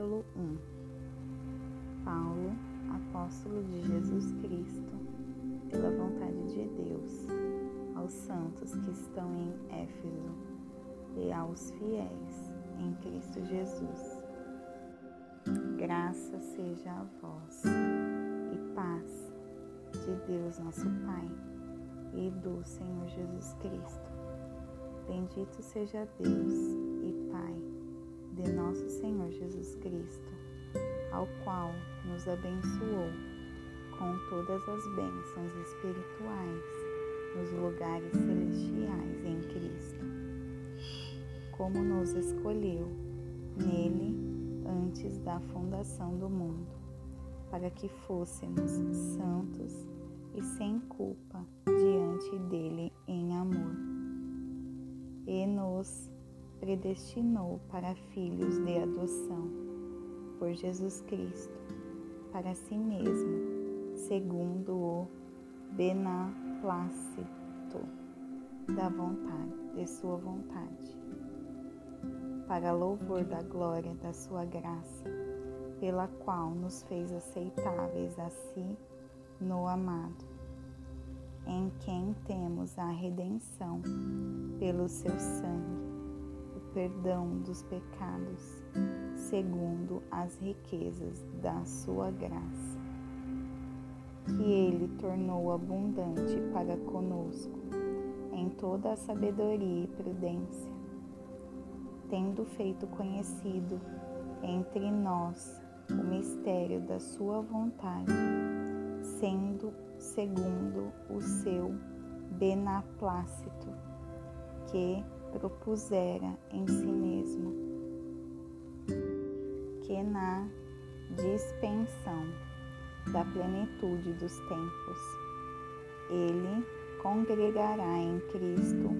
Capítulo 1 Paulo, apóstolo de Jesus Cristo, pela vontade de Deus, aos santos que estão em Éfeso e aos fiéis em Cristo Jesus. Graça seja a vós e paz de Deus nosso Pai e do Senhor Jesus Cristo. Bendito seja Deus e Pai de nosso Senhor Jesus Cristo, ao qual nos abençoou com todas as bênçãos espirituais nos lugares celestiais em Cristo, como nos escolheu nele antes da fundação do mundo, para que fôssemos santos e sem culpa diante dele em amor. E nos predestinou para filhos de adoção por Jesus Cristo, para si mesmo, segundo o benaplácito da vontade, de sua vontade, para louvor da glória da sua graça, pela qual nos fez aceitáveis a si no amado, em quem temos a redenção pelo seu sangue perdão dos pecados, segundo as riquezas da sua graça, que Ele tornou abundante para conosco em toda a sabedoria e prudência, tendo feito conhecido entre nós o mistério da Sua vontade, sendo segundo o seu benaplácito, que propusera em si mesmo, que na dispensão da plenitude dos tempos, ele congregará em Cristo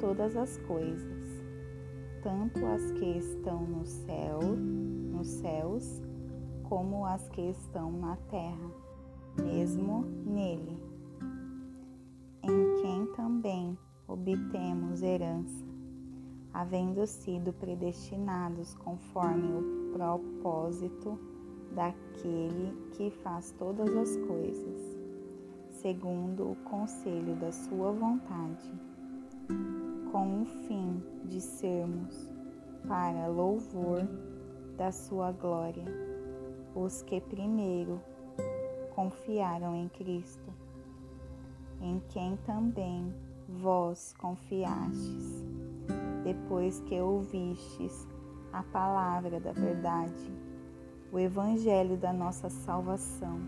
todas as coisas, tanto as que estão no céu, nos céus, como as que estão na terra, mesmo nele, obtemos herança, havendo sido predestinados conforme o propósito daquele que faz todas as coisas, segundo o conselho da sua vontade, com o fim de sermos, para louvor da sua glória, os que primeiro confiaram em Cristo, em quem também vós confiastes, depois que ouvistes a palavra da verdade, o evangelho da nossa salvação,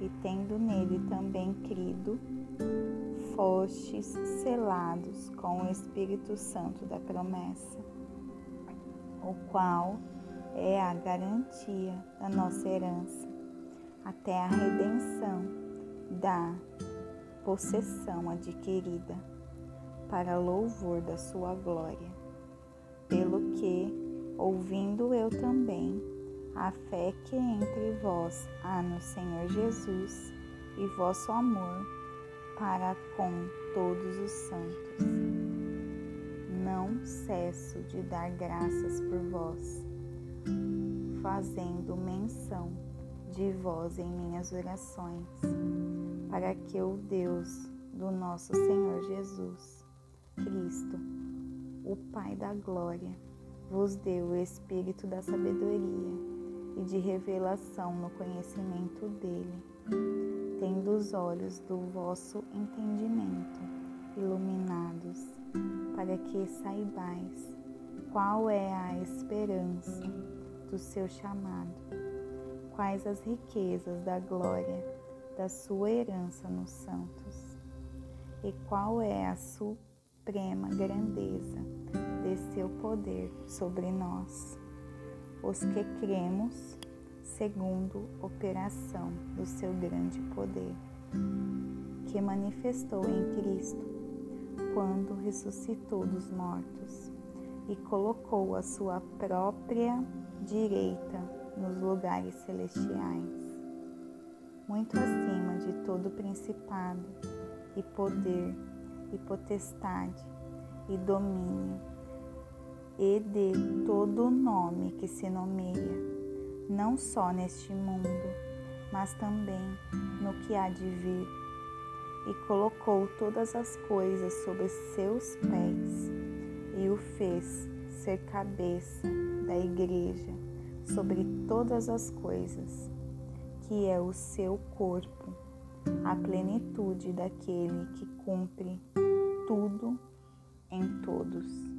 e tendo nele também crido, fostes selados com o Espírito Santo da promessa, o qual é a garantia da nossa herança, até a redenção da possessão adquirida, para louvor da sua glória. Pelo que, ouvindo eu também, a fé que entre vós há no Senhor Jesus e vosso amor para com todos os santos. Não cesso de dar graças por vós, fazendo menção de vós em minhas orações para que o Deus do nosso Senhor Jesus Cristo, o Pai da glória, vos dê o espírito da sabedoria e de revelação no conhecimento dele, tendo os olhos do vosso entendimento iluminados, para que saibais qual é a esperança do seu chamado, quais as riquezas da glória da sua herança nos santos, e qual é a suprema grandeza de seu poder sobre nós, os que cremos segundo operação do seu grande poder, que manifestou em Cristo quando ressuscitou dos mortos e colocou a sua própria direita nos lugares celestiais muito acima de todo principado e poder e potestade e domínio e de todo nome que se nomeia, não só neste mundo, mas também no que há de vir. E colocou todas as coisas sobre seus pés e o fez ser cabeça da igreja sobre todas as coisas, que é o seu corpo, a plenitude daquele que cumpre tudo em todos.